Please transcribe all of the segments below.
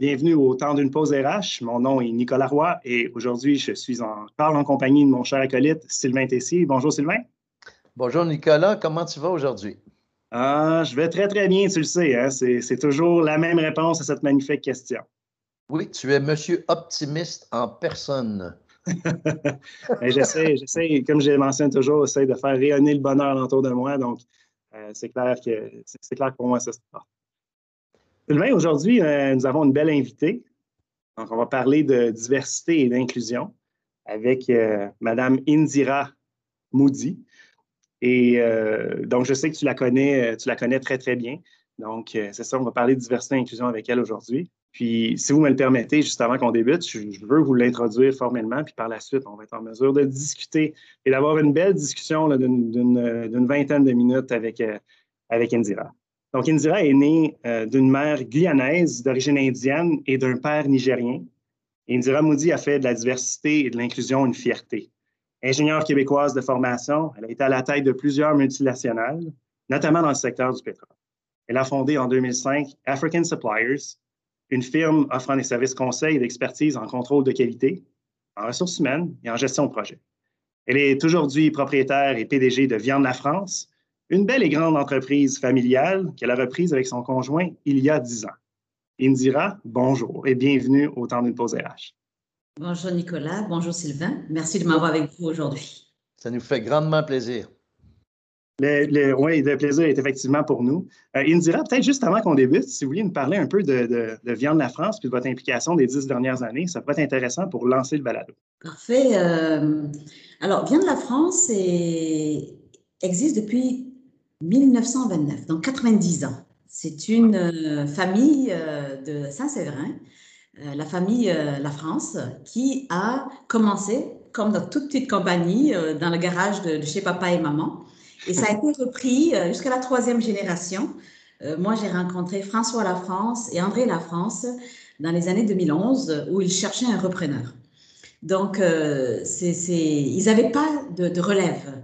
Bienvenue au temps d'une pause RH. Mon nom est Nicolas Roy et aujourd'hui, je suis encore en compagnie de mon cher acolyte Sylvain Tessier. Bonjour Sylvain. Bonjour Nicolas, comment tu vas aujourd'hui? Ah, je vais très très bien, tu le sais. Hein? C'est toujours la même réponse à cette magnifique question. Oui, tu es monsieur optimiste en personne. j'essaie, j'essaie, comme je mentionne toujours, j'essaie de faire rayonner le bonheur autour de moi. Donc, euh, c'est clair que c'est clair que pour moi, ça se passe. Sylvain, aujourd'hui, euh, nous avons une belle invitée. Donc, on va parler de diversité et d'inclusion avec euh, Madame Indira Moody. Et euh, donc, je sais que tu la connais, tu la connais très, très bien. Donc, c'est ça, on va parler de diversité et inclusion avec elle aujourd'hui. Puis, si vous me le permettez, juste avant qu'on débute, je, veux vous l'introduire formellement, puis par la suite, on va être en mesure de discuter et d'avoir une belle discussion d'une vingtaine de minutes avec, avec Indira. Donc, Indira est née euh, d'une mère guyanaise d'origine indienne et d'un père nigérien. Indira Moody a fait de la diversité et de l'inclusion une fierté. Ingénieure québécoise de formation, elle a été à la tête de plusieurs multinationales, notamment dans le secteur du pétrole. Elle a fondé en 2005 African Suppliers, une firme offrant des services conseils et d'expertise en contrôle de qualité, en ressources humaines et en gestion de projet. Elle est aujourd'hui propriétaire et PDG de Viande la France, une belle et grande entreprise familiale qu'elle a reprise avec son conjoint il y a dix ans. Indira, bonjour et bienvenue au temps d'une pause RH. Bonjour Nicolas, bonjour Sylvain. Merci de m'avoir avec vous aujourd'hui. Ça nous fait grandement plaisir. Le, oui, le plaisir est effectivement pour nous. Euh, Indira, peut-être juste avant qu'on débute, si vous vouliez nous parler un peu de, de, Viande la France puis de votre implication des dix dernières années, ça pourrait être intéressant pour lancer le balado. Parfait. Euh, alors, Viande la France existe depuis 1929, donc 90 ans. C'est une euh, famille euh, de Saint-Séverin, euh, la famille La France, qui a commencé, comme dans toute petite compagnie, dans le garage de, chez papa et maman. Et ça a été repris jusqu'à la troisième génération. moi, j'ai rencontré François La France et André La France dans les années 2011, où ils cherchaient un repreneur. Donc, ils n'avaient pas de, de relève.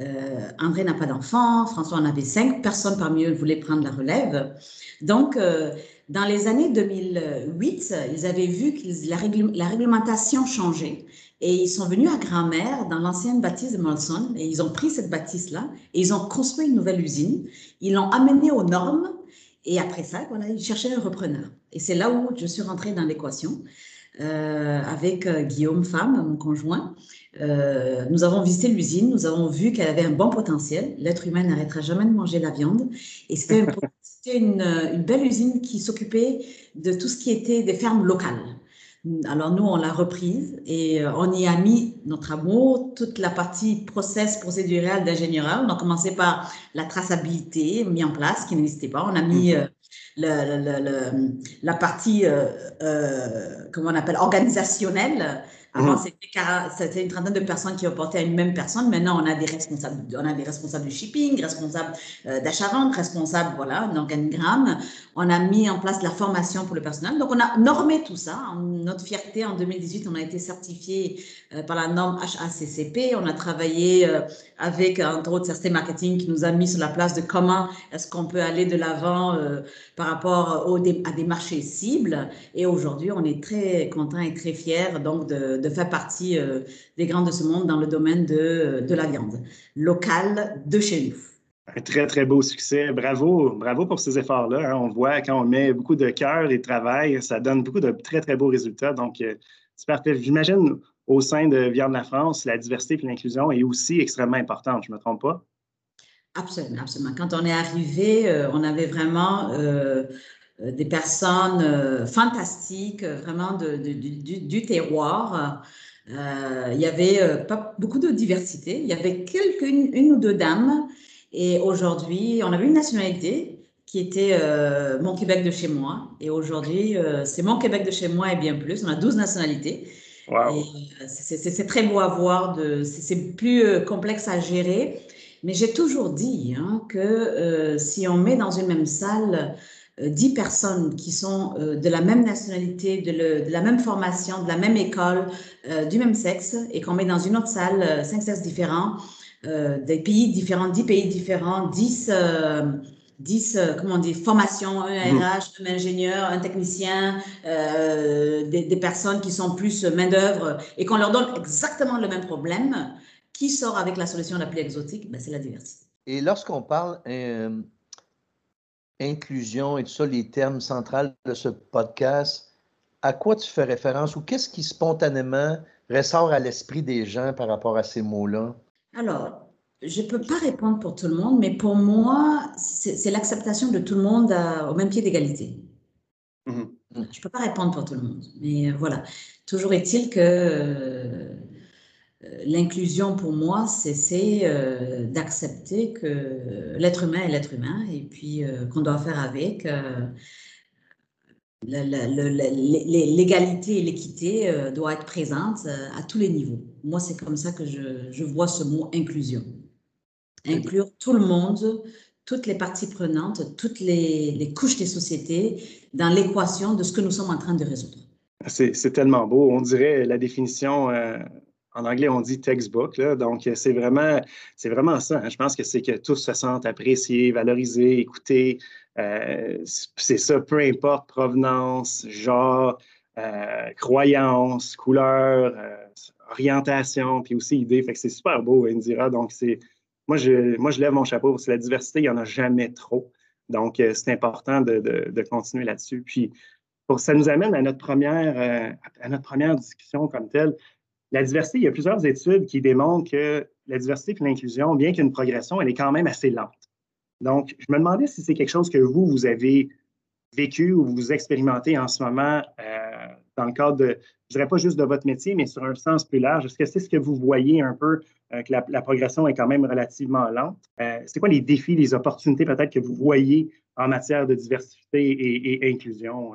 Euh, André n'a pas d'enfant, François en avait cinq, personne parmi eux ne voulait prendre la relève. Donc, euh, dans les années 2008, ils avaient vu que la, réglementation changeait et ils sont venus à Grand-Mère dans l'ancienne bâtisse de Molson et ils ont pris cette bâtisse-là et ils ont construit une nouvelle usine. Ils l'ont amenée aux normes et après ça, ils cherchaient un repreneur. Et c'est là où je suis rentrée dans l'équation. Euh, avec Guillaume Femme, mon conjoint. Euh, nous avons visité l'usine, nous avons vu qu'elle avait un bon potentiel. L'être humain n'arrêtera jamais de manger la viande. Et c'était une, une, belle usine qui s'occupait de tout ce qui était des fermes locales. Alors nous, on l'a reprise et euh, on y a mis notre amour, toute la partie process procédural d'ingénierie. On a commencé par la traçabilité mis en place, qui n'existait pas. On a mis mhm. euh, la partie, comment on appelle, organisationnelle avant, mhm. c'était une trentaine de personnes qui reportaient à une même personne. Maintenant, on a des responsables, on a des responsables du shipping, responsables euh, d'achat-vente, responsables, voilà, d'organigramme. On a mis en place la formation pour le personnel. Donc, on a normé tout ça. Notre fierté, en 2018, on a été certifié euh, par la norme HACCP. On a travaillé euh, avec, entre autres, CRT Marketing qui nous a mis sur la place de comment est-ce qu'on peut aller de l'avant par rapport à des marchés cibles. Et aujourd'hui, on est très content et très fiers donc de de, faire partie euh, des grands de ce monde dans le domaine de, de la viande locale de chez nous. Un très, très beau succès. Bravo, bravo pour ces efforts-là. Hein. On voit quand on met beaucoup de cœur et de travail, ça donne beaucoup de très, très beaux résultats. Donc, euh, c'est parfait. J'imagine au sein de Viande de la France, la diversité et l'inclusion est aussi extrêmement importante, je ne me trompe pas? Absolument, absolument. Quand on est arrivé, euh, on avait vraiment euh, des personnes fantastiques, vraiment de, du, terroir. il y avait pas beaucoup de diversité. Il y avait quelques, une ou deux dames et aujourd'hui, on avait une nationalité qui était euh, Mon Québec de chez moi. Et aujourd'hui, euh, c'est Mon Québec de chez moi et bien plus. On a 12 nationalités. Wow. Euh, c'est très beau à voir. C'est plus complexe à gérer. Mais j'ai toujours dit hein, que si on met dans une même salle 10 personnes qui sont de la même nationalité, de, de, la même formation, de la même école, du même sexe, et qu'on met dans une autre salle cinq sexes différents, euh, des pays différents, 10 pays différents, 10, 10 euh, euh, comment dire, formations, un RH, mm. un ingénieur, un technicien, des, des, personnes qui sont plus main-d'œuvre et qu'on leur donne exactement le même problème, qui sort avec la solution la plus exotique? Ben, C'est la diversité. Et lorsqu'on parle inclusion et tout ça, les termes centrales de ce podcast, à quoi tu fais référence ou qu'est-ce qui spontanément ressort à l'esprit des gens par rapport à ces mots-là? Alors, je ne peux pas répondre pour tout le monde, mais pour moi, c'est l'acceptation de tout le monde au même pied d'égalité. Mm-hmm. Je ne peux pas répondre pour tout le monde, mais euh, voilà. Toujours est-il que euh, l'inclusion pour moi, c'est euh, d'accepter que l'être humain est l'être humain et puis qu'on doit faire avec l'égalité et l'équité euh, doit être présente euh, à tous les niveaux. Moi, c'est comme ça que je, vois ce mot inclusion. Inclure tout le monde, toutes les parties prenantes, toutes les, couches des sociétés dans l'équation de ce que nous sommes en train de résoudre. C'est tellement beau. On dirait la définition, euh, en anglais, on dit textbook. donc, c'est vraiment, vraiment ça. Hein. Je pense que c'est que tous se sentent appréciés, valorisés, écoutés, euh, c'est ça, peu importe provenance, genre, euh, croyance, couleur, euh, orientation, puis aussi idée. Fait que c'est super beau, Indira. Donc, c'est moi je, moi, je lève mon chapeau parce que la diversité, il n'y en a jamais trop. Donc, c'est important de, de, continuer là-dessus. Puis, ça nous amène à notre, première, à notre première discussion comme telle. La diversité, il y a plusieurs études qui démontrent que la diversité et l'inclusion, bien qu'il y ait une progression, elle est quand même assez lente. Donc, je me demandais si c'est quelque chose que vous, vous avez vécu ou vous expérimentez en ce moment euh, dans le cadre de, je dirais pas juste de votre métier, mais sur un sens plus large. Est-ce que c'est ce que vous voyez un peu, euh, que la, progression est quand même relativement lente? Euh, c'est quoi les défis, les opportunités peut-être que vous voyez en matière de diversité et inclusion?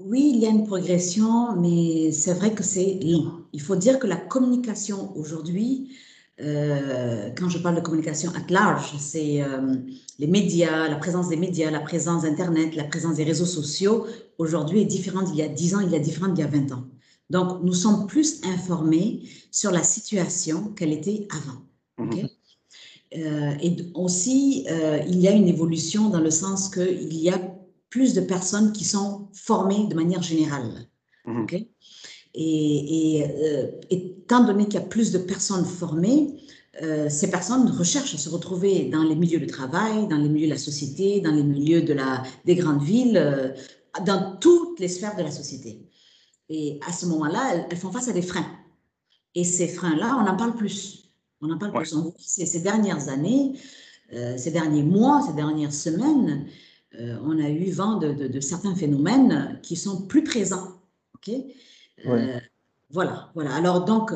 Oui, il y a une progression, mais c'est vrai que c'est lent. Il faut dire que la communication aujourd'hui, euh, quand je parle de communication at large, c'est euh, les médias, la présence des médias, la présence d'Internet, la présence des réseaux sociaux, aujourd'hui est différente il y a 10 ans, il y a différente il y a 20 ans. Donc, nous sommes plus informés sur la situation qu'elle était avant. Mhm. Euh, et aussi, il y a une évolution dans le sens qu'il y a plus de personnes qui sont formées de manière générale. Mhm. Et, euh, étant donné qu'il y a plus de personnes formées, euh, ces personnes recherchent à se retrouver dans les milieux de travail, dans les milieux de la société, dans les milieux de la, des grandes villes, euh, dans toutes les sphères de la société. Et à ce moment-là, elles, font face à des freins. Et ces freins-là, on en parle plus. On en parle plus. ces, dernières années, ces derniers mois, ces dernières semaines, on a eu vent de, de, certains phénomènes qui sont plus présents. ok? Euh, voilà, voilà. Alors donc,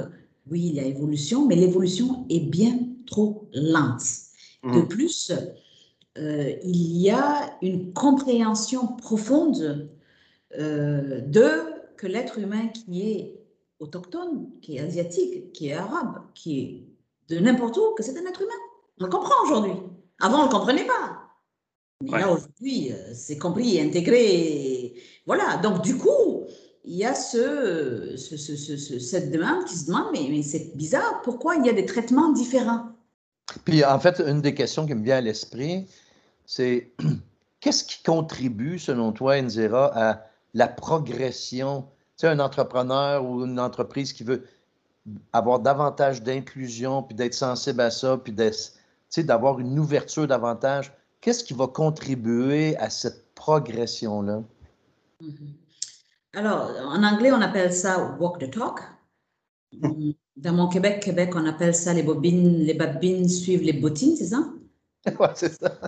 oui, il y a évolution, mais l'évolution est bien trop lente. De mmh. plus, euh, il y a une compréhension profonde euh, de que l'être humain qui est autochtone, qui est asiatique, qui est arabe, qui est de n'importe où, que c'est un être humain. On le comprend aujourd'hui. Avant, on ne le comprenait pas. Mais là, aujourd'hui, c'est compris intégré. Voilà. Donc, du coup, il y a ce, cette demande qui se demande, mais, mais c'est bizarre, pourquoi il y a des traitements différents? Puis en fait, une des questions qui me vient à l'esprit, c'est qu'est-ce qui contribue, selon toi, Nzera, à la progression? Tu sais, un entrepreneur ou une entreprise qui veut avoir davantage d'inclusion, puis d'être sensible à ça, puis d'avoir une ouverture davantage. Qu'est-ce qui va contribuer à cette progression-là? Mhm. Alors, en anglais, on appelle ça walk the talk. Dans mon Québec, Québec, on appelle ça les bobines, les babines suivent les bottines, c'est ça? Oui, c'est ça.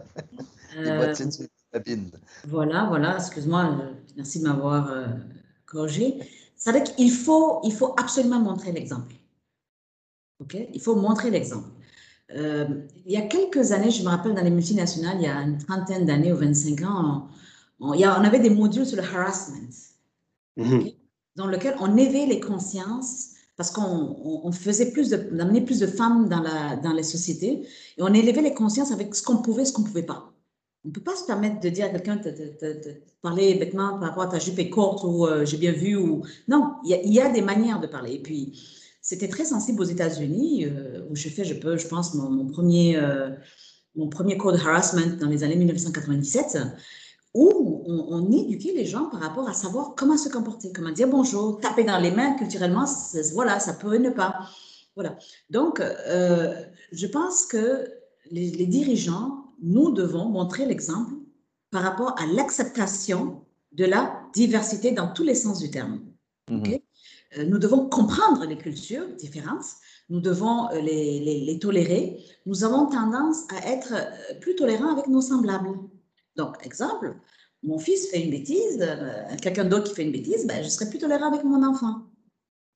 les Euh, bottines sur les babines. Voilà, voilà, excuse-moi, euh, merci de m'avoir euh, corrigé. C'est-à-dire qu'il faut, il faut absolument montrer l'exemple. OK? Il faut montrer l'exemple. Euh, il y a quelques années, je me rappelle dans les multinationales, il y a une trentaine d'années ou 25 ans, on, on- il y a- on avait des modules sur le harassment, Mhm. dans lequel on éveillait les consciences parce qu'on on- on faisait plus de, on amenait plus de femmes dans, la, dans les sociétés et on élevait les consciences avec ce qu'on pouvait, ce qu'on ne pouvait pas. On ne peut pas se permettre de dire à quelqu'un de, parler bêtement par rapport à ta jupe est courte ou euh, j'ai bien vu ou non, il y, a, il y a des manières de parler. Et puis c'était très sensible aux États-Unis euh, où je fais, je peux, je pense mon, mon premier euh, mon premier cours de harassment dans les années 1997 où on, on éduquait les gens par rapport à savoir comment se comporter, comment dire bonjour, taper dans les mains culturellement, voilà, ça peut ne pas. Voilà. Donc, euh, je pense que les, les dirigeants, nous devons montrer l'exemple par rapport à l'acceptation de la diversité dans tous les sens du terme. Ok? Euh, Nous devons comprendre les cultures différentes, nous devons euh, les, tolérer. Nous avons tendance à être euh, plus tolérants avec nos semblables. Donc, exemple, mon fils fait une bêtise, quelqu'un d'autre qui fait une bêtise, ben, je serai plus tolérant avec mon enfant.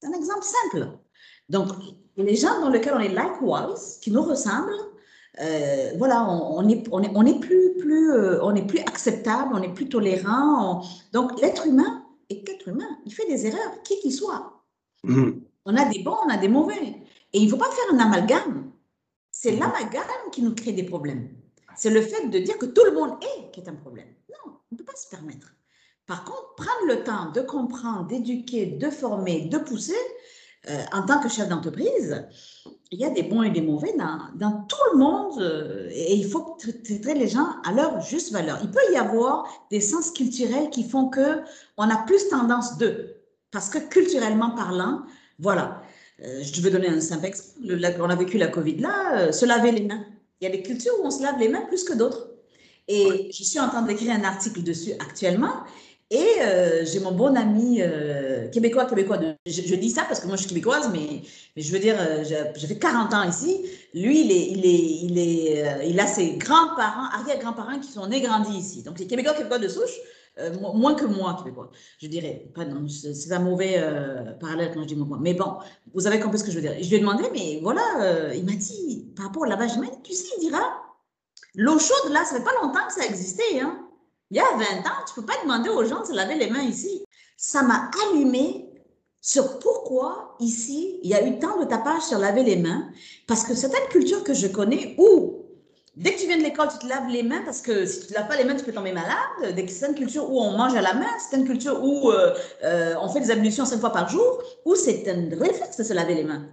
C'est un exemple simple. Donc, les gens dans lesquels on est likewise, qui nous ressemblent, voilà, on, on est, on, est, on est plus, plus, on est plus acceptable, on est plus tolérant. on- Donc, l'être humain est être humain. Il fait des erreurs, qui qu'il soit. Mhm. On a des bons, on a des mauvais. Et il ne faut pas faire un amalgame. C'est l'amalgame qui nous crée des problèmes. C'est le fait de dire que tout le monde est qui est un problème. Non, on ne peut pas se permettre. Par contre, prendre le temps de comprendre, d'éduquer, de former, de pousser, euh, en tant que chef d'entreprise, il y a des bons et des mauvais dans, dans tout le monde euh, et il faut traiter les gens à leur juste valeur. Il peut y avoir des sens culturels qui font que on a plus tendance d'eux. Parce que culturellement parlant, voilà, euh, je veux donner un simple exemple. On a vécu la Covid là, se laver les mains. Il y a des cultures où on se lave les mains plus que d'autres. Et je suis en train d'écrire un article dessus actuellement. Et euh, j'ai mon bon ami euh, québécois, québécois. je, dis ça parce que moi je suis québécoise, mais, je veux dire, euh, j'ai fait 40 ans ici. Lui, il, est, il, est, il, est, euh, il a ses grands-parents, arrière-grands-parents qui sont nés, grandis ici. Donc les Québécois, québécois de souche, mo- moins que moi, québécois. Je dirais, pas non, c'est un mauvais parallèle quand je dis moi. Mais bon, vous avez compris ce que je veux dire. Je lui ai demandé, mais voilà, il m'a dit, par rapport au lavage des mains, tu sais, il dira, l'eau chaude, là, ça fait pas longtemps que ça existait. Hein? Il y a 20 ans, tu peux pas demander aux gens de se laver les mains ici. Ça m'a allumé sur pourquoi ici, il y a eu tant de tapage sur laver les mains. Parce que certaines cultures que je connais où Dès que tu viens de l'école, tu te laves les mains parce que si tu ne te laves pas les mains, tu peux tomber malade. Dès que c'est une culture où on mange à la main, c'est une culture où euh, euh, on fait des ablutions cinq fois par jour, où c'est un réflexe de se laver les mains.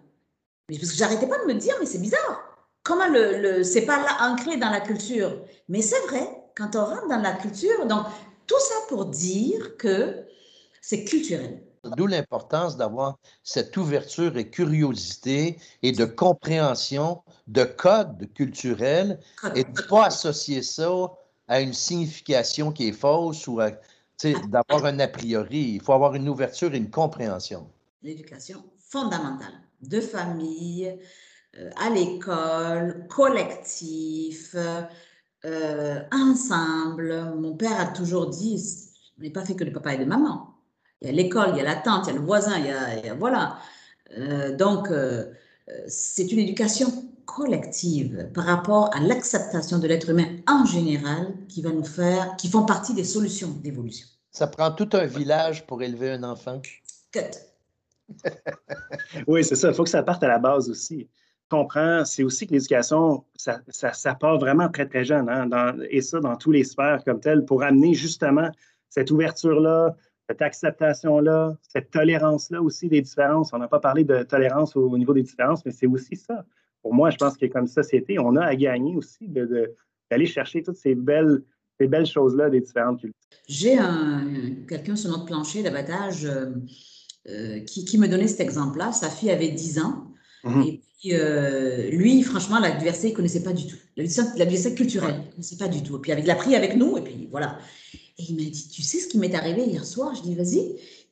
Mais parce que j'arrêtais pas de me dire, mais c'est bizarre. Comment le, le c'est pas là ancré dans la culture Mais c'est vrai, quand on rentre dans la culture, donc tout ça pour dire que c'est culturel. D'où l'importance d'avoir cette ouverture et curiosité et de compréhension de codes culturels et de ne pas associer ça à une signification qui est fausse ou à, sais, d'avoir un a priori. Il faut avoir une ouverture et une compréhension. L'éducation fondamentale de famille, euh, à l'école, collectif, euh, ensemble. Mon père a toujours dit, on n'est pas fait que de papa et de maman. Il y a l'école, il y a la tante, il y a le voisin, il y a, il y a voilà. Euh, donc, euh, c'est une éducation collective par rapport à l'acceptation de l'être humain en général qui va nous faire, qui font partie des solutions d'évolution. Ça prend tout un village pour élever un enfant. Cut. oui, c'est ça. Il faut que ça parte à la base aussi. Comprends, c'est aussi que l'éducation, ça, ça, ça, part vraiment très, très jeune, hein, et ça dans tous les sphères comme tel, pour amener justement cette ouverture-là, cette acceptation-là, cette tolérance-là aussi des différences. On n'a pas parlé de tolérance au, au niveau des différences, mais c'est aussi ça. Pour moi, je pense que comme société, on a à gagner aussi d'aller de, chercher toutes ces belles, ces belles choses-là des différentes cultures. J'ai quelqu'un sur notre plancher d'abattage euh, euh, qui, qui, me donnait cet exemple-là. Sa fille avait 10 ans. Mm -hmm. Et puis, euh, lui, franchement, la diversité, il ne connaissait pas du tout. la bibliothèque culturelle. Je ne sais pas du tout. Et puis, il l'a pris avec nous, et puis voilà. Et il m'a dit, tu sais ce qui m'est arrivé hier soir Je dis, vas-y.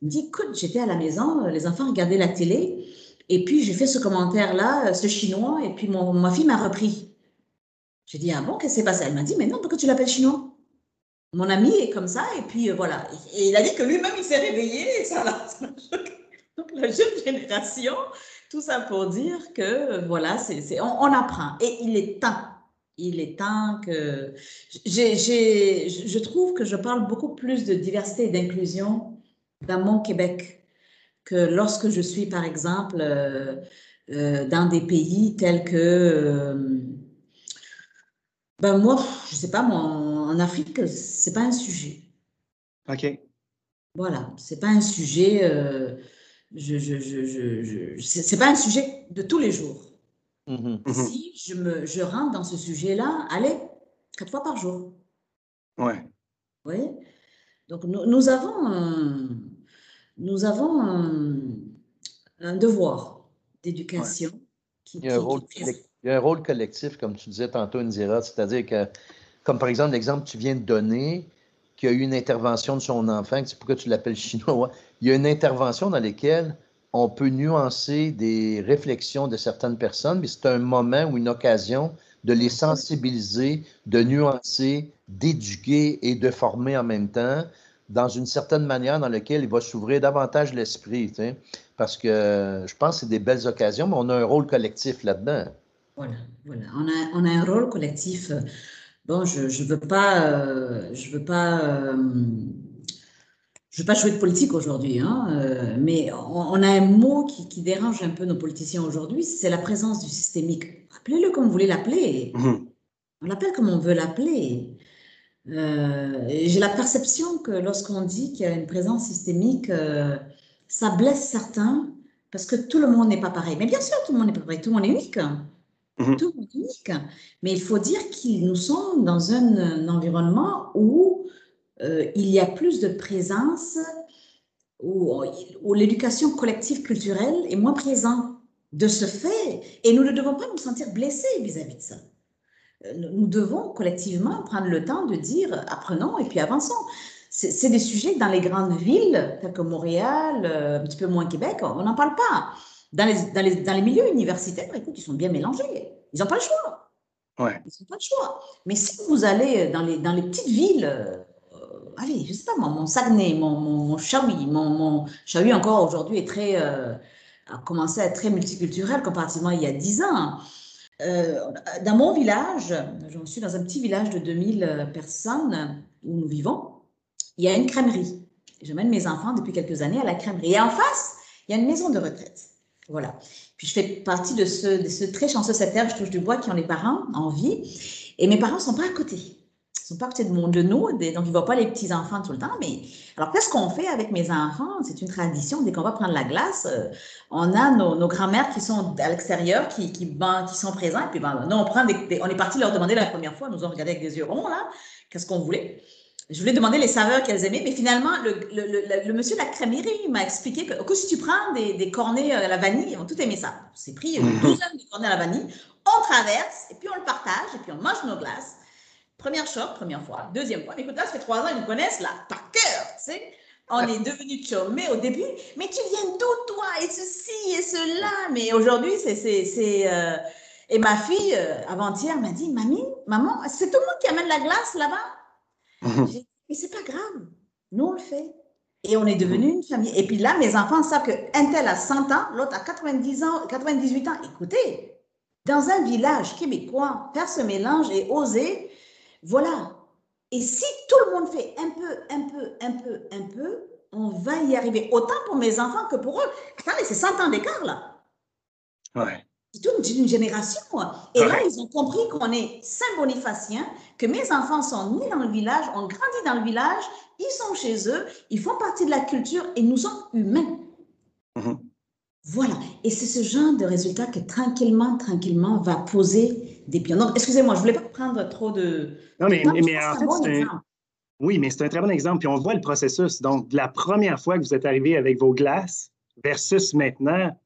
Il me dit, écoute, j'étais à la maison, les enfants regardaient la télé, et puis j'ai fait ce commentaire-là, ce chinois, et puis mon, ma fille m'a repris. J'ai dit, ah bon, qu'est-ce qui s'est passé Elle m'a dit, mais non, pourquoi tu l'appelles chinois Mon ami est comme ça, et puis euh, voilà. Et il a dit que lui-même, il s'est réveillé, et ça l'a Donc la jeune génération, tout ça pour dire que voilà, c'est, on, on, apprend. Et il est temps, il est temps que... Je trouve que je parle beaucoup plus de diversité et d'inclusion dans mon Québec que lorsque je suis, par exemple, euh, euh, dans des pays tels que... Euh, ben moi, je sais pas, moi, en Afrique, c'est pas un sujet. OK. Voilà, c'est pas un sujet je, je, je, je c'est pas un sujet de tous les jours. Mm-hmm. Mm-hmm. Si je, me, je rentre dans ce sujet-là, allez, quatre fois par jour. Ouais. Oui. Donc, nous, nous avons, un, nous avons un, devoir d'éducation. Il, y a un rôle collectif, comme tu disais tantôt, Indira, c'est-à-dire que, comme par exemple l'exemple que tu viens de donner, qu'il y a eu une intervention de son enfant, c'est pourquoi tu l'appelles chinois, il y a une intervention dans laquelle on peut nuancer des réflexions de certaines personnes, mais c'est un moment ou une occasion de les sensibiliser, de nuancer, d'éduquer et de former en même temps dans une certaine manière dans laquelle il va s'ouvrir davantage l'esprit. Parce que je pense que c'est des belles occasions, mais on a un rôle collectif là-dedans. Voilà, voilà. On, a, on a un rôle collectif. Bon, je ne veux pas, euh, je veux pas euh, je ne veux pas jouer de politique aujourd'hui, hein, euh, mais on, a un mot qui, dérange un peu nos politiciens aujourd'hui, c'est la présence du systémique. Appelez-le comme vous voulez l'appeler. Mhm. On l'appelle comme on veut l'appeler. Euh, J'ai la perception que lorsqu'on dit qu'il y a une présence systémique, euh, ça blesse certains parce que tout le monde n'est pas pareil. Mais bien sûr, tout le monde n'est pas pareil, tout le monde est unique. Mhm. Tout unique. Mais il faut dire qu'ils nous sommes dans un, environnement où euh, il y a plus de présence où, l'éducation collective culturelle est moins présente de ce fait. Et nous ne devons pas nous sentir blessés vis-à-vis de ça. Euh, nous devons collectivement prendre le temps de dire apprenons et puis avançons. C'est des sujets dans les grandes villes, telles que Montréal, euh, un petit peu moins Québec, on n'en parle pas. Dans les, dans, les, dans les, milieux universitaires, écoute, ils sont bien mélangés. Ils n'ont pas le choix. Ouais. Ils n'ont pas le choix. Mais si vous allez dans les, dans les petites villes, allez, je sais pas, mon, mon Saguenay, mon, mon, mon Chaoui, mon, mon encore aujourd'hui est très, euh, a commencé à être très multiculturel comparativement il y a 10 ans. Euh, dans mon village, je suis dans un petit village de 2000 personnes où nous vivons, il y a une crèmerie. J'amène mes enfants depuis quelques années à la crèmerie. Et en face, il y a une maison de retraite. Voilà. Puis je fais partie de ce, de très chanceux secteur, je touche du bois, qui ont les parents en vie. Et mes parents ne sont pas à côté. Ils sont pas à côté de, de nous, donc ils ne voient pas les petits-enfants tout le temps. Mais alors, qu'est-ce qu'on fait avec mes enfants? C'est une tradition. Dès qu'on va prendre la glace, euh, on a nos, nos grands-mères qui sont à l'extérieur, qui, sont présents. Et puis, ben, nous, on, prend on est parti leur demander la première fois. Nous ont regardé avec des yeux ronds, là. Qu'est-ce qu'on voulait? Je voulais demander les saveurs qu'elles aimaient, mais finalement, le, le, le, monsieur de la crèmerie m'a expliqué que, que, si tu prends des, des, cornets à la vanille, ils ont tout aimé ça. C'est pris une mhm. douzaine de cornets à la vanille, on traverse, et puis on le partage, et puis on mange nos glaces. Première choc, première fois. Deuxième fois. Écoute, là, ça fait trois ans, ils nous connaissent, là, par cœur, tu sais. On est devenus mais au début. Mais tu viens d'où, toi? Et ceci et cela. Mais aujourd'hui, c'est. Euh... Et ma fille, euh, avant-hier, m'a dit Mamie, maman, c'est tout le monde qui amène la glace là-bas dit Mais c'est pas grave. Nous, on le fait. Et on est devenu une famille. Et puis là, mes enfants savent qu'un tel a 100 ans, l'autre a 90 ans, 98 ans. Écoutez, dans un village québécois, faire ce mélange et oser, voilà. Et si tout le monde fait un peu, un peu, un peu, un peu, on va y arriver. Autant pour mes enfants que pour eux. Attendez, c'est 100 ans d'écart, là. Ouais. C'est toute une génération. Et là, ils ont compris qu'on est Saint-Bonifacien, que mes enfants sont nés dans le village, ont grandi dans le village, ils sont chez eux, ils font partie de la culture et nous sommes humains. Mm-hmm. Voilà. Et c'est ce genre de résultat que tranquillement, tranquillement va poser des pions. Donc, excusez-moi, je ne voulais pas prendre trop de. Non, mais, mais, en fait, un. Oui, mais c'est un très bon exemple. Puis on voit le processus. Donc, la première fois que vous êtes arrivé avec vos glaces versus maintenant,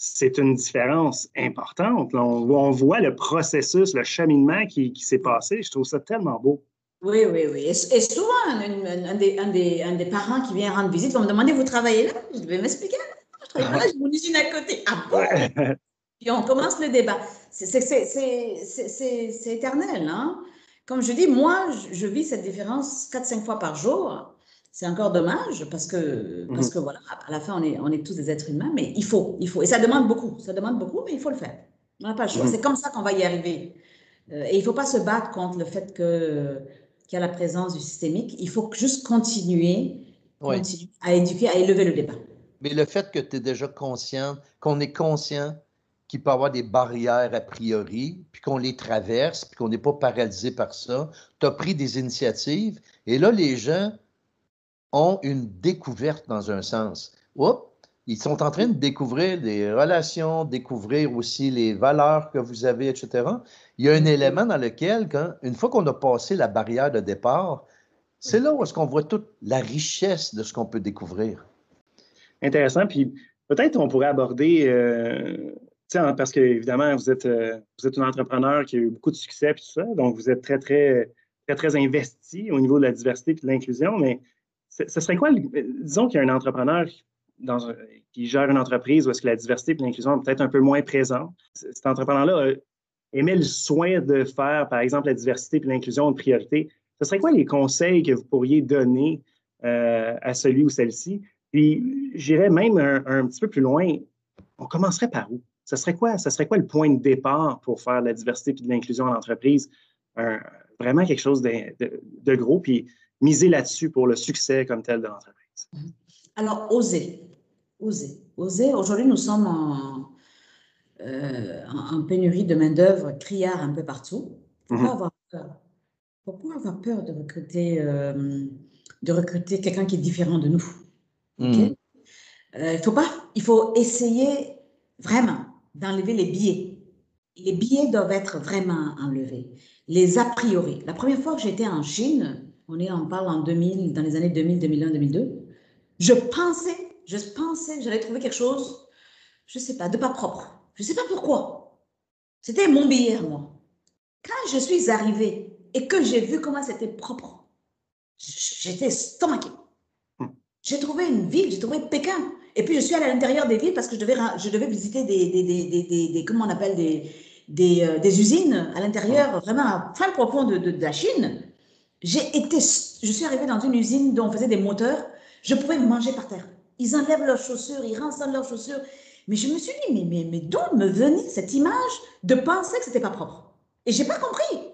c'est une différence importante. On, voit le processus, le cheminement qui, s'est passé. Je trouve ça tellement beau. Oui, oui, oui. Et, souvent, un, des, parents qui vient rendre visite va me demander Vous travaillez là? Je vais m'expliquer. Je travaille là, j'ai mon usine à côté. Ah bon? Puis on commence le débat. C'est éternel. Hein? Comme je dis, moi, je, vis cette différence 4-5 fois par jour. C'est encore dommage parce que, mhm. parce que voilà, à la fin, on est, on est tous des êtres humains, mais il faut, il faut. Et ça demande beaucoup, ça demande beaucoup, mais il faut le faire. On n'a pas le choix. Mhm. C'est comme ça qu'on va y arriver. Euh, et il ne faut pas se battre contre le fait que, qu'il y a la présence du systémique. Il faut juste continuer, continuer à éduquer, à élever le débat. Mais le fait que tu es déjà conscient, qu'on est conscient qu'il peut y avoir des barrières a priori, puis qu'on les traverse, puis qu'on n'est pas paralysé par ça, tu as pris des initiatives. Et là, les gens ont une découverte dans un sens. Oups, ils sont en train de découvrir des relations, découvrir aussi les valeurs que vous avez, etc. Il y a un élément dans lequel, quand, une fois qu'on a passé la barrière de départ, c'est là où est-ce qu'on voit toute la richesse de ce qu'on peut découvrir. Intéressant. Puis peut-être on pourrait aborder, euh, parce qu'évidemment, vous êtes, euh, vous êtes un entrepreneur qui a eu beaucoup de succès et tout ça, donc vous êtes très, très, très, très investi au niveau de la diversité et de l'inclusion, mais ce serait quoi, disons qu'il y a un entrepreneur qui gère une entreprise où est-ce que la diversité et l'inclusion est peut-être un peu moins présente. Cet entrepreneur-là aimait le soin de faire, par exemple, la diversité et l'inclusion une priorité. Ce serait quoi les conseils que vous pourriez donner euh, à celui ou celle-ci? Puis j'irais même un, petit peu plus loin. On commencerait par où? Ce serait quoi? Ce serait quoi le point de départ pour faire la diversité et l'inclusion en entreprise? vraiment quelque chose de, de gros. Puis miser là-dessus pour le succès comme tel de l'entreprise? Alors, oser. Oser. Oser. Aujourd'hui, nous sommes en, euh, en, pénurie de main-d'œuvre, criard un peu partout. Pas mhm. avoir peur? pas avoir peur de recruter, euh, de recruter quelqu'un qui est différent de nous? Mhm. Euh, il faut pas, il faut essayer vraiment d'enlever les biais. Les biais doivent être vraiment enlevés. Les a priori. La première fois que j'étais en Chine, on est, en parle en 2000, dans les années 2000, 2001, 2002. Je pensais, je pensais que j'allais trouver quelque chose, je ne sais pas, de pas propre. Je ne sais pas pourquoi. C'était mon billet, moi. Quand je suis arrivée et que j'ai vu comment c'était propre, j'étais stomaquée. Hmm. J'ai trouvé une ville, j'ai trouvé Pékin. Et puis je suis allée à l'intérieur des villes parce que je devais, je devais visiter des, des, des, des comment on appelle, des, des, euh, usines à l'intérieur, vraiment à fin profond de, de, de la Chine. J'ai été, je suis arrivée dans une usine dont on faisait des moteurs. Je pouvais manger par terre. Ils enlèvent leurs chaussures, ils rincent leurs chaussures. Mais je me suis dit, mais, mais, mais d'où me venait cette image de penser que c'était pas propre? Et j'ai pas compris.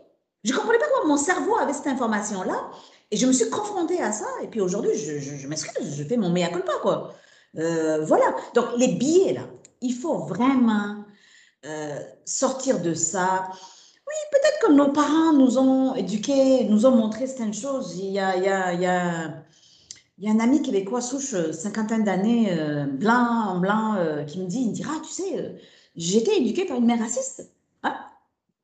Je comprenais pas comment mon cerveau avait cette information-là. Et je me suis confrontée à ça. Et puis aujourd'hui, je, je, m'excuse, je fais mon mea culpa, quoi. Euh, voilà. Donc, les billets, là, il faut vraiment euh, sortir de ça. Oui, peut-être que nos parents nous ont éduqués, nous ont montré certaines choses. Il y a, il y a, il y a, il y a un ami québécois, souche, euh, cinquantaine d'années, euh, blanc, en blanc, euh, qui me dit, il me dira, ah, tu sais, j'étais éduquée par une mère raciste. Hein?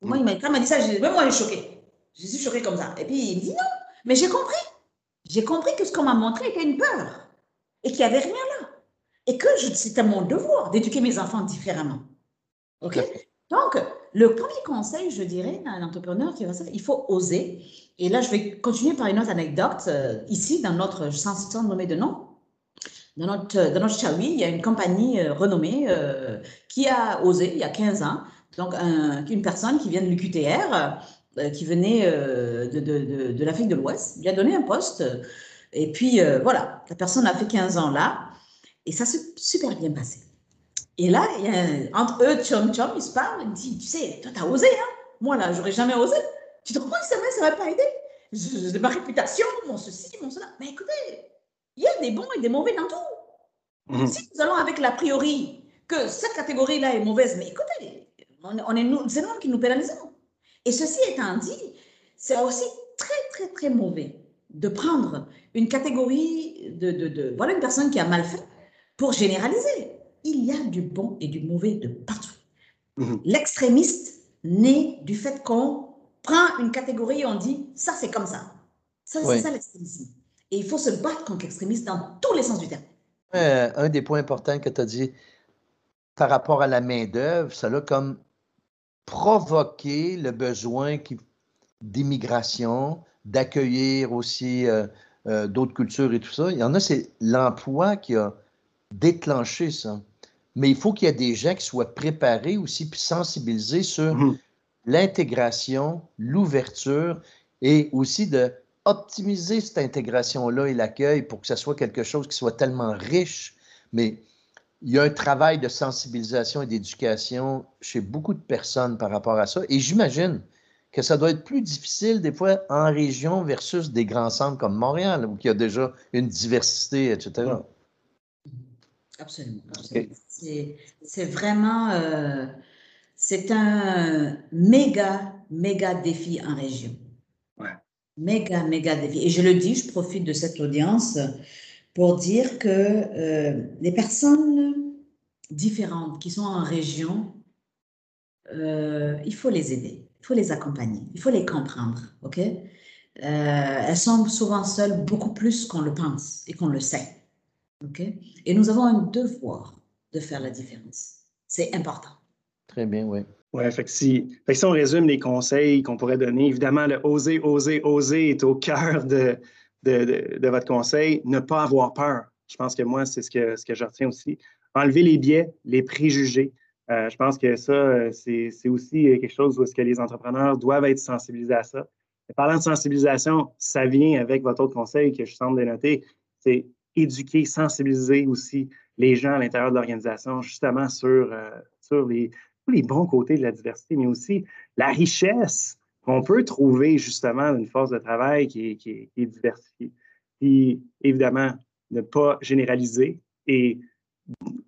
Moi, il m'a, quand il m'a dit ça, même moi, je suis choquée. Je suis choquée comme ça. Et puis, il me dit, non, mais j'ai compris. J'ai compris que ce qu'on m'a montré était une peur et qu'il n'y avait rien là. Et que c'était mon devoir d'éduquer mes enfants différemment. OK? Donc, le premier conseil, je dirais, à un entrepreneur qui va ça, il faut oser. Et là, je vais continuer par une autre anecdote. Euh, ici, dans notre, sans, sans nommer de nom, dans notre, dans notre Chaoui, il y a une compagnie euh, renommée euh, qui a osé il y a 15 ans. Donc, une personne qui vient de l'UQTR, qui venait de, de, de, l'Afrique de l'Ouest, lui a donné un poste. Et puis, voilà, la personne a fait 15 ans là. Et ça s'est super bien passé. Et là, il y a, entre eux, Chum Chum, ils se parlent, ils me disent, tu sais, toi, t'as osé, hein Moi, là, j'aurais jamais osé. Tu te crois que ça ne va pas aider? Je, Ma réputation, mon ceci, mon cela. Mais écoutez, il y a des bons et des mauvais dans tout. Mhm. Si nous allons avec l'a priori que cette catégorie-là est mauvaise, mais écoutez, on, est nous, c'est nous qui nous pénalisons. Et ceci étant dit, c'est aussi très, très, très mauvais de prendre une catégorie de, de, de, voilà une personne qui a mal fait pour généraliser il y a du bon et du mauvais de partout. Mhm. L'extrémiste naît du fait qu'on prend une catégorie et on dit ça c'est comme ça. Ça, c'est ça l'extrémisme. Et il faut se battre contre l'extrémisme dans tous les sens du terme. un des points importants que tu as dit, par rapport à la main-d'œuvre, ça a comme provoqué le besoin d'immigration, d'accueillir aussi euh, euh, d'autres cultures et tout ça. Il y en a, c'est l'emploi qui a déclenché ça. Mais il faut qu'il y ait des gens qui soient préparés aussi, puis sensibilisés sur mhm. l'intégration, l'ouverture et aussi de optimiser cette intégration-là et l'accueil pour que ce soit quelque chose qui soit tellement riche. Mais il y a un travail de sensibilisation et d'éducation chez beaucoup de personnes par rapport à ça. Et j'imagine que ça doit être plus difficile des fois en région versus des grands centres comme Montréal, où il y a déjà une diversité, etc. Absolument. C'est vraiment, euh, c'est un méga, méga défi en région. Ouais. Méga, méga défi. Et je le dis, je profite de cette audience pour dire que euh, les personnes différentes qui sont en région, euh, il faut les aider, il faut les accompagner, il faut les comprendre, ok? Elles sont souvent seules beaucoup plus qu'on le pense et qu'on le sait. Et nous avons un devoir de faire la différence. C'est important. Très bien, oui. Oui, fait, si, si on résume les conseils qu'on pourrait donner, évidemment, le oser, oser, oser est au cœur de, de, votre conseil. Ne pas avoir peur. Je pense que moi, c'est ce que, ce que je retiens aussi. Enlever les biais, les préjugés. Euh, je pense que ça, c'est aussi quelque chose où est-ce que les entrepreneurs doivent être sensibilisés à ça. parlant de sensibilisation, ça vient avec votre autre conseil que je semble dénoter, c'est éduquer, sensibiliser aussi les gens à l'intérieur de l'organisation, justement sur, euh, sur les, les bons côtés de la diversité, mais aussi la richesse qu'on peut trouver justement d'une force de travail qui est, qui, est, diversifiée. Puis, évidemment, ne pas généraliser et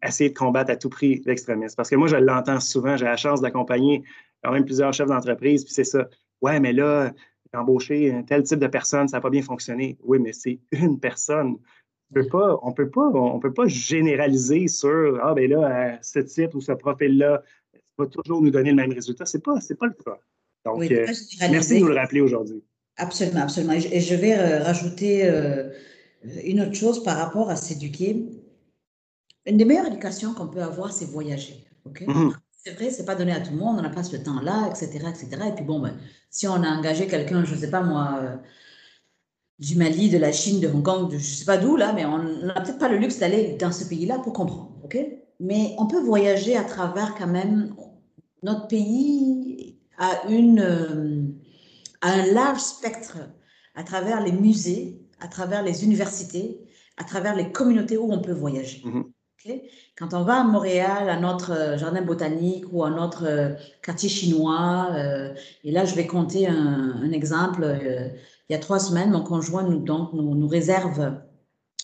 essayer de combattre à tout prix l'extrémisme. Parce que moi, je l'entends souvent, j'ai la chance d'accompagner quand même plusieurs chefs d'entreprise, puis c'est ça. Ouais, mais là, embaucher un tel type de personne, ça n'a pas bien fonctionné. Oui, mais c'est une personne peut pas, on peut pas, on peut pas généraliser sur ah ben là, ce type ou ce profil-là va toujours nous donner le même résultat. C'est pas, c'est pas le cas. Donc, euh, merci de nous le rappeler aujourd'hui. Absolument, absolument. Et je vais euh, rajouter euh, une autre chose par rapport à s'éduquer. Une des meilleures éducations qu'on peut avoir, c'est voyager. ok? Mm-hmm. C'est vrai, c'est pas donné à tout le monde, on n'a pas ce temps-là, etc., etc. Et puis bon, ben, si on a engagé quelqu'un, je ne sais pas moi, du Mali, de la Chine, de Hong Kong, de je ne sais pas d'où là, mais on n'a peut-être pas le luxe d'aller dans ce pays-là pour comprendre, ok? Mais on peut voyager à travers quand même notre pays a une euh, un large spectre à travers les musées, à travers les universités, à travers les communautés où on peut voyager. Mm-hmm. Quand on va à Montréal, à notre euh, jardin botanique ou à notre euh, quartier chinois, et là je vais compter un, un exemple il y a trois semaines, mon conjoint nous, donc, nous, réserve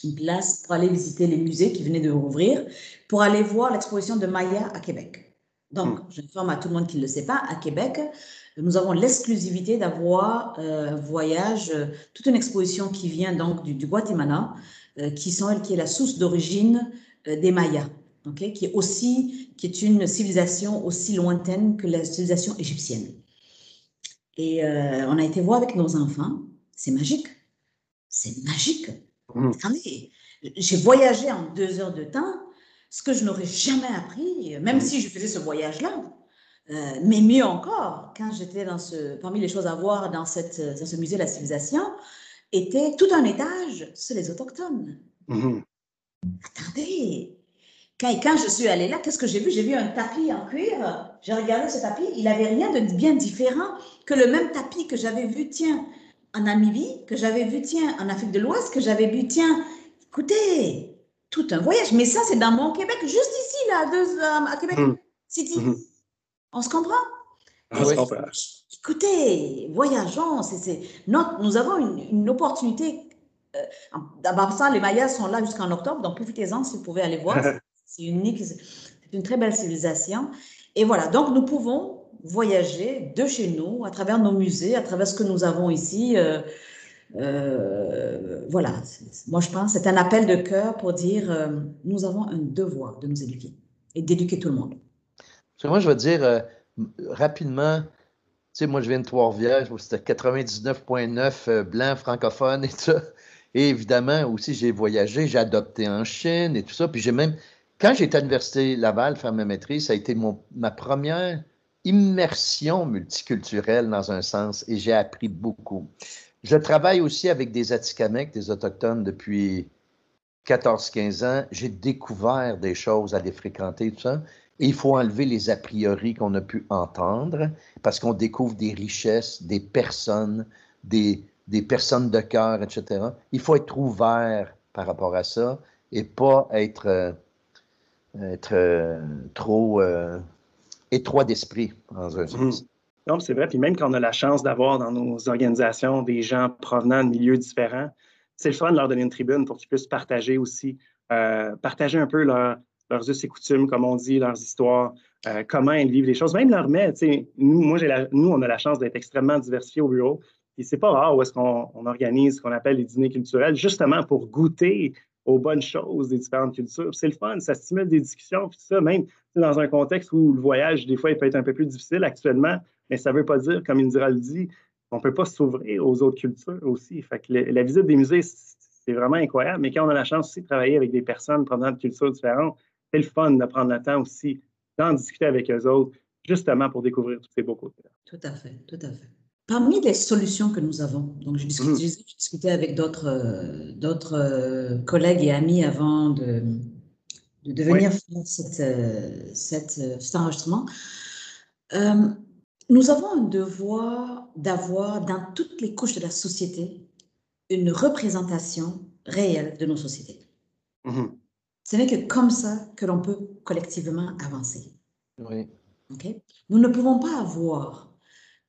une place pour aller visiter les musées qui venaient de rouvrir, pour aller voir l'exposition de Maya à Québec. Donc, hmm. je j'informe à tout le monde qui ne le sait pas, à Québec, nous avons l'exclusivité d'avoir euh, un voyage, euh, toute une exposition qui vient donc du, Guatemala, euh, qui, sont, qui est la source d'origine des Mayas, okay, qui est aussi qui est une civilisation aussi lointaine que la civilisation égyptienne. Et on a été voir avec nos enfants c'est magique. C'est magique. Mmh. Attendez, j'ai voyagé en deux heures de temps, ce que je n'aurais jamais appris, même mmh. si je faisais ce voyage-là. Euh, mais mieux encore, quand j'étais dans ce, parmi les choses à voir dans, cette, dans ce musée de la civilisation, était tout un étage sur les autochtones. Mmh. Attendez, quand, quand, je suis allée là, qu'est-ce que j'ai vu? J'ai vu un tapis en cuir. J'ai regardé ce tapis, il n'avait rien de bien différent que le même tapis que j'avais vu, tiens, en Namibie, que j'avais vu, tiens, en Afrique de l'Ouest, que j'avais vu, tiens, écoutez, tout un voyage. Mais ça, c'est dans mon Québec, juste ici, là, deux, à Québec hmm. City. Hmm. On se comprend? On se comprend. Écoutez, voyageons. c'est nous avons une, opportunité. Euh, D'abord, ça, les Mayas sont là jusqu'en octobre, donc profitez-en si vous pouvez aller voir. c'est unique, c'est une très belle civilisation. Et voilà, donc nous pouvons voyager de chez nous, à travers nos musées, à travers ce que nous avons ici. Euh, euh, voilà, moi je pense c'est un appel de cœur pour dire euh, nous avons un devoir de nous éduquer et d'éduquer tout le monde. Moi, je veux dire rapidement, tu sais, moi je viens de Trois-Rivières, c'était 99,9 blanc francophone et tout ça. Et évidemment, aussi, j'ai voyagé, j'ai adopté en Chine et tout ça. Puis j'ai même quand j'étais à l'Université Laval faire ma maîtrise, ça a été mon, ma première immersion multiculturelle dans un sens et j'ai appris beaucoup. Je travaille aussi avec des Atikamekw, des Autochtones, depuis 14-15 ans. J'ai découvert des choses à les fréquenter, tout ça. Et il faut enlever les a priori qu'on a pu entendre parce qu'on découvre des richesses, des personnes, des, des personnes de cœur, etc. Il faut être ouvert par rapport à ça et pas être, euh, être euh, trop euh, étroit d'esprit, dans un sens. Mhm. Non, c'est vrai. Puis même quand on a la chance d'avoir dans nos organisations des gens provenant de milieux différents, c'est le fun de leur donner une tribune pour qu'ils puissent partager aussi, partager un peu leurs us et coutumes, comme on dit, leurs histoires, comment ils vivent les choses, même leur mettre. Nous, moi, la, nous, on a la chance d'être extrêmement diversifiés au bureau. Et c'est pas rare où est-ce qu'on organise ce qu'on appelle les dîners culturels, justement pour goûter aux bonnes choses des différentes cultures. C'est le fun, ça stimule des discussions, puis ça, même dans un contexte où le voyage, des fois, il peut être un peu plus difficile actuellement, mais ça ne veut pas dire, comme Indira le dit, qu'on ne peut pas s'ouvrir aux autres cultures aussi. Fait la visite des musées, c'est vraiment incroyable, mais quand on a la chance aussi de travailler avec des personnes provenant de cultures différentes, c'est le fun de prendre le temps aussi d'en discuter avec eux autres, justement pour découvrir tous ces beaux côtés. Tout à fait, tout à fait. Parmi les solutions que nous avons, donc j'ai discuté, mmh. avec d'autres euh, d'autres euh, collègues et amis avant de, de, venir faire cette, euh, cette, cet enregistrement, nous avons un devoir d'avoir dans toutes les couches de la société une représentation réelle de nos sociétés. Mmh. Ce n'est que comme ça que l'on peut collectivement avancer. Oui. Nous ne pouvons pas avoir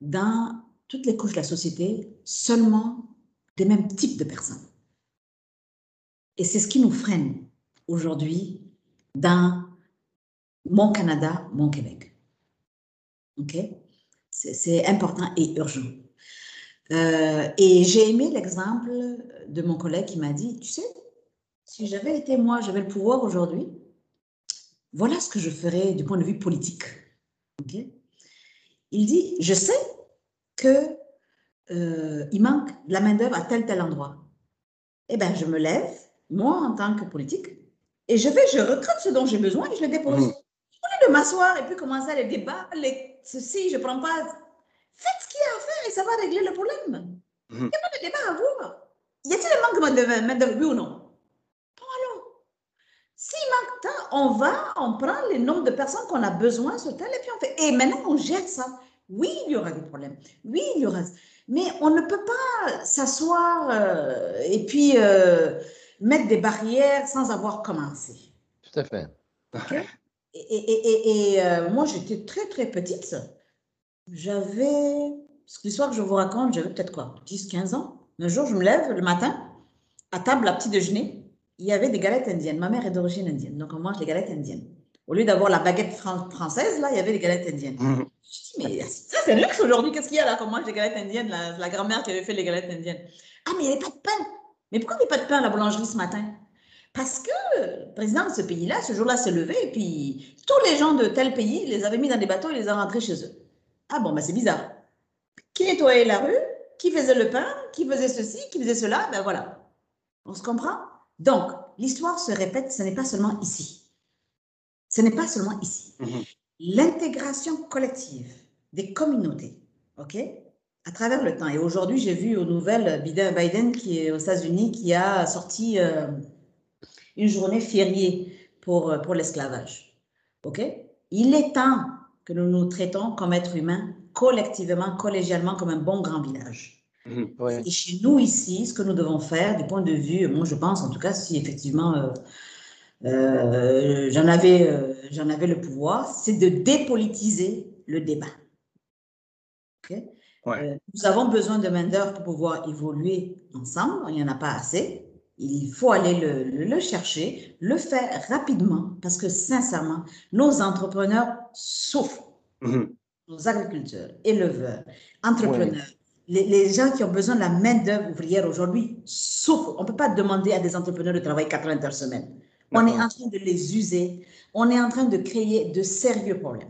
dans toutes les couches de la société seulement des mêmes types de personnes. Et c'est ce qui nous freine aujourd'hui dans mon Canada, mon Québec. OK? C'est important et urgent. Euh, et j'ai aimé l'exemple de mon collègue qui m'a dit, tu sais, si j'avais été moi, j'avais le pouvoir aujourd'hui, voilà ce que je ferais du point de vue politique. OK? Il dit, je sais qu'il euh, manque de la main-d'œuvre à tel tel endroit. Eh bien, je me lève, moi, en tant que politique, et je vais, je recrute ce dont j'ai besoin et je le dépose. Mmh. Au lieu de m'asseoir et puis commencer les débats, les, ceci, je ne prends pas. Faites ce qu'il y a à faire et ça va régler le problème. Mmh. Il n'y a pas de débat à avoir. Y a-t-il un manque de main-d'œuvre, oui ou non? Bon, alors. S'il manque tant, on va, on prend le nombre de personnes qu'on a besoin sur tel et puis on fait. Et maintenant, on gère ça. Oui, il y aura des problèmes. Oui, il y aura. Mais on ne peut pas s'asseoir euh, et puis euh, mettre des barrières sans avoir commencé. Tout à fait. Et, et, euh, moi, j'étais très, très petite. J'avais, l'histoire que je vous raconte, j'avais peut-être quoi, 10, 15 ans. Un jour, je me lève le matin, à table à petit déjeuner, il y avait des galettes indiennes. Ma mère est d'origine indienne, donc on mange les galettes indiennes. Au lieu d'avoir la baguette française, là, il y avait les galettes indiennes. Mmh. Je dis, mais ça, c'est luxe aujourd'hui. Qu'est-ce qu'il y a là Comment mange des galettes indiennes La, grand-mère qui avait fait les galettes indiennes. Ah, mais il n'y avait pas de pain. Mais pourquoi il n'y avait pas de pain à la boulangerie ce matin? Parce que le président de ce pays-là, ce jour-là, s'est levé et puis tous les gens de tel pays, les avaient mis dans des bateaux et les a rentrés chez eux. Ah bon, ben c'est bizarre. Qui nettoyait la rue? Qui faisait le pain? Qui faisait ceci? Qui faisait cela? Ben voilà. On se comprend? Donc, l'histoire se répète, ce n'est pas seulement ici. Ce n'est pas seulement ici. Mhm. L'intégration collective des communautés, OK, à travers le temps. Et aujourd'hui, j'ai vu aux nouvelles Biden, qui est aux États-Unis, qui a sorti euh, une journée fériée pour, euh, pour l'esclavage. OK Il est temps que nous nous traitons comme êtres humains, collectivement, collégialement, comme un bon grand village. Mhm. Et chez nous, ici, ce que nous devons faire, du point de vue, moi je pense en tout cas, si effectivement euh, euh, j'en avais, euh, j'en avais le pouvoir, c'est de dépolitiser le débat. Euh, nous avons besoin de main-d'œuvre pour pouvoir évoluer ensemble. Il n'y en a pas assez. Il faut aller le, le, chercher, le faire rapidement, parce que sincèrement, nos entrepreneurs souffrent. Mm-hmm. Nos agriculteurs, éleveurs, entrepreneurs, les, les, gens qui ont besoin de la main-d'œuvre ouvrière aujourd'hui souffrent. On ne peut pas demander à des entrepreneurs de travailler 80 heures semaine. On est en train de les user. On est en train de créer de sérieux problèmes.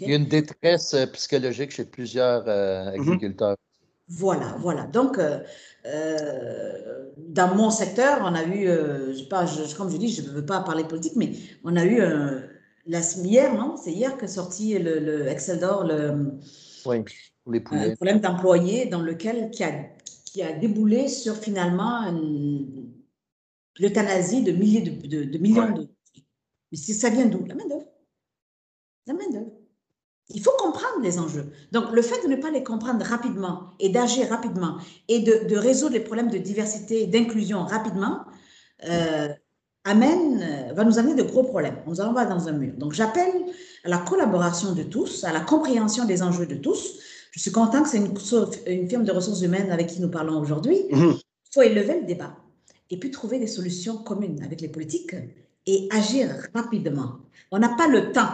Il y a une détresse euh, psychologique chez plusieurs euh, mhm. agriculteurs. Voilà, voilà. Donc, dans mon secteur, on a eu, je pas, comme je dis, je ne veux pas parler politique, mais on a eu la, hier, non? C'est hier que sorti le, le Excel d'or, le, oui, les problème d'employés dans lequel qui a, qui a déboulé sur finalement l'euthanasie de milliers de, de, millions de. Mais ça vient d'où? La main-d'œuvre. La main-d'œuvre. Il faut comprendre les enjeux. Donc, le fait de ne pas les comprendre rapidement et d'agir rapidement et de, de, résoudre les problèmes de diversité et d'inclusion rapidement euh, amène, va nous amener de gros problèmes. On nous envoie dans un mur. Donc, j'appelle à la collaboration de tous, à la compréhension des enjeux de tous. Je suis content que c'est une, une, firme de ressources humaines avec qui nous parlons aujourd'hui. Mhm. Il faut élever le débat et puis trouver des solutions communes avec les politiques et agir rapidement. On n'a pas le temps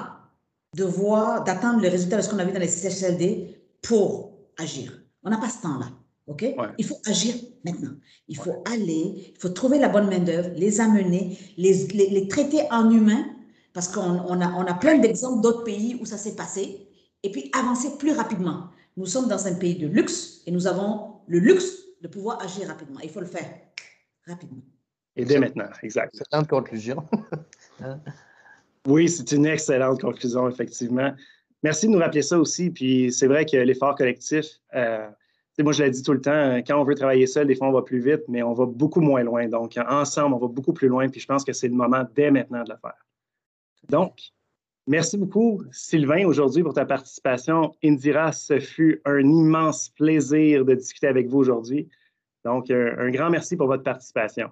de voir, d'attendre les résultats de ce qu'on a vu dans les CHLD pour agir. On n'a pas ce temps-là. OK? Il faut agir maintenant. Il faut aller, il faut trouver la bonne main-d'œuvre, les amener, les, les, traiter en humain, parce qu'on on a, on a plein d'exemples d'autres pays où ça s'est passé, et puis avancer plus rapidement. Nous sommes dans un pays de luxe et nous avons le luxe de pouvoir agir rapidement. Il faut le faire rapidement. Et dès maintenant, exact. C'est une conclusion. Hein? oui, c'est une excellente conclusion, effectivement. Merci de nous rappeler ça aussi. Puis c'est vrai que l'effort collectif, euh, moi je l'ai dit tout le temps, quand on veut travailler seul, des fois on va plus vite, mais on va beaucoup moins loin. Donc ensemble, on va beaucoup plus loin. Puis je pense que c'est le moment dès maintenant de le faire. Donc, merci beaucoup, Sylvain, aujourd'hui pour ta participation. Indira, ce fut un immense plaisir de discuter avec vous aujourd'hui. Donc, un grand merci pour votre participation.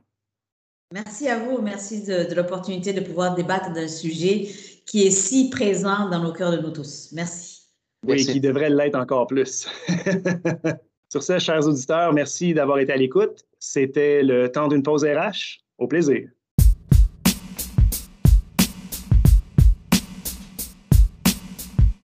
Merci à vous. Merci de, l'opportunité de pouvoir débattre d'un sujet qui est si présent dans nos cœurs de nous tous. Merci. Oui, qui devrait l'être encore plus. Sur ce, chers auditeurs, merci d'avoir été à l'écoute. C'était le temps d'une pause RH. Au plaisir.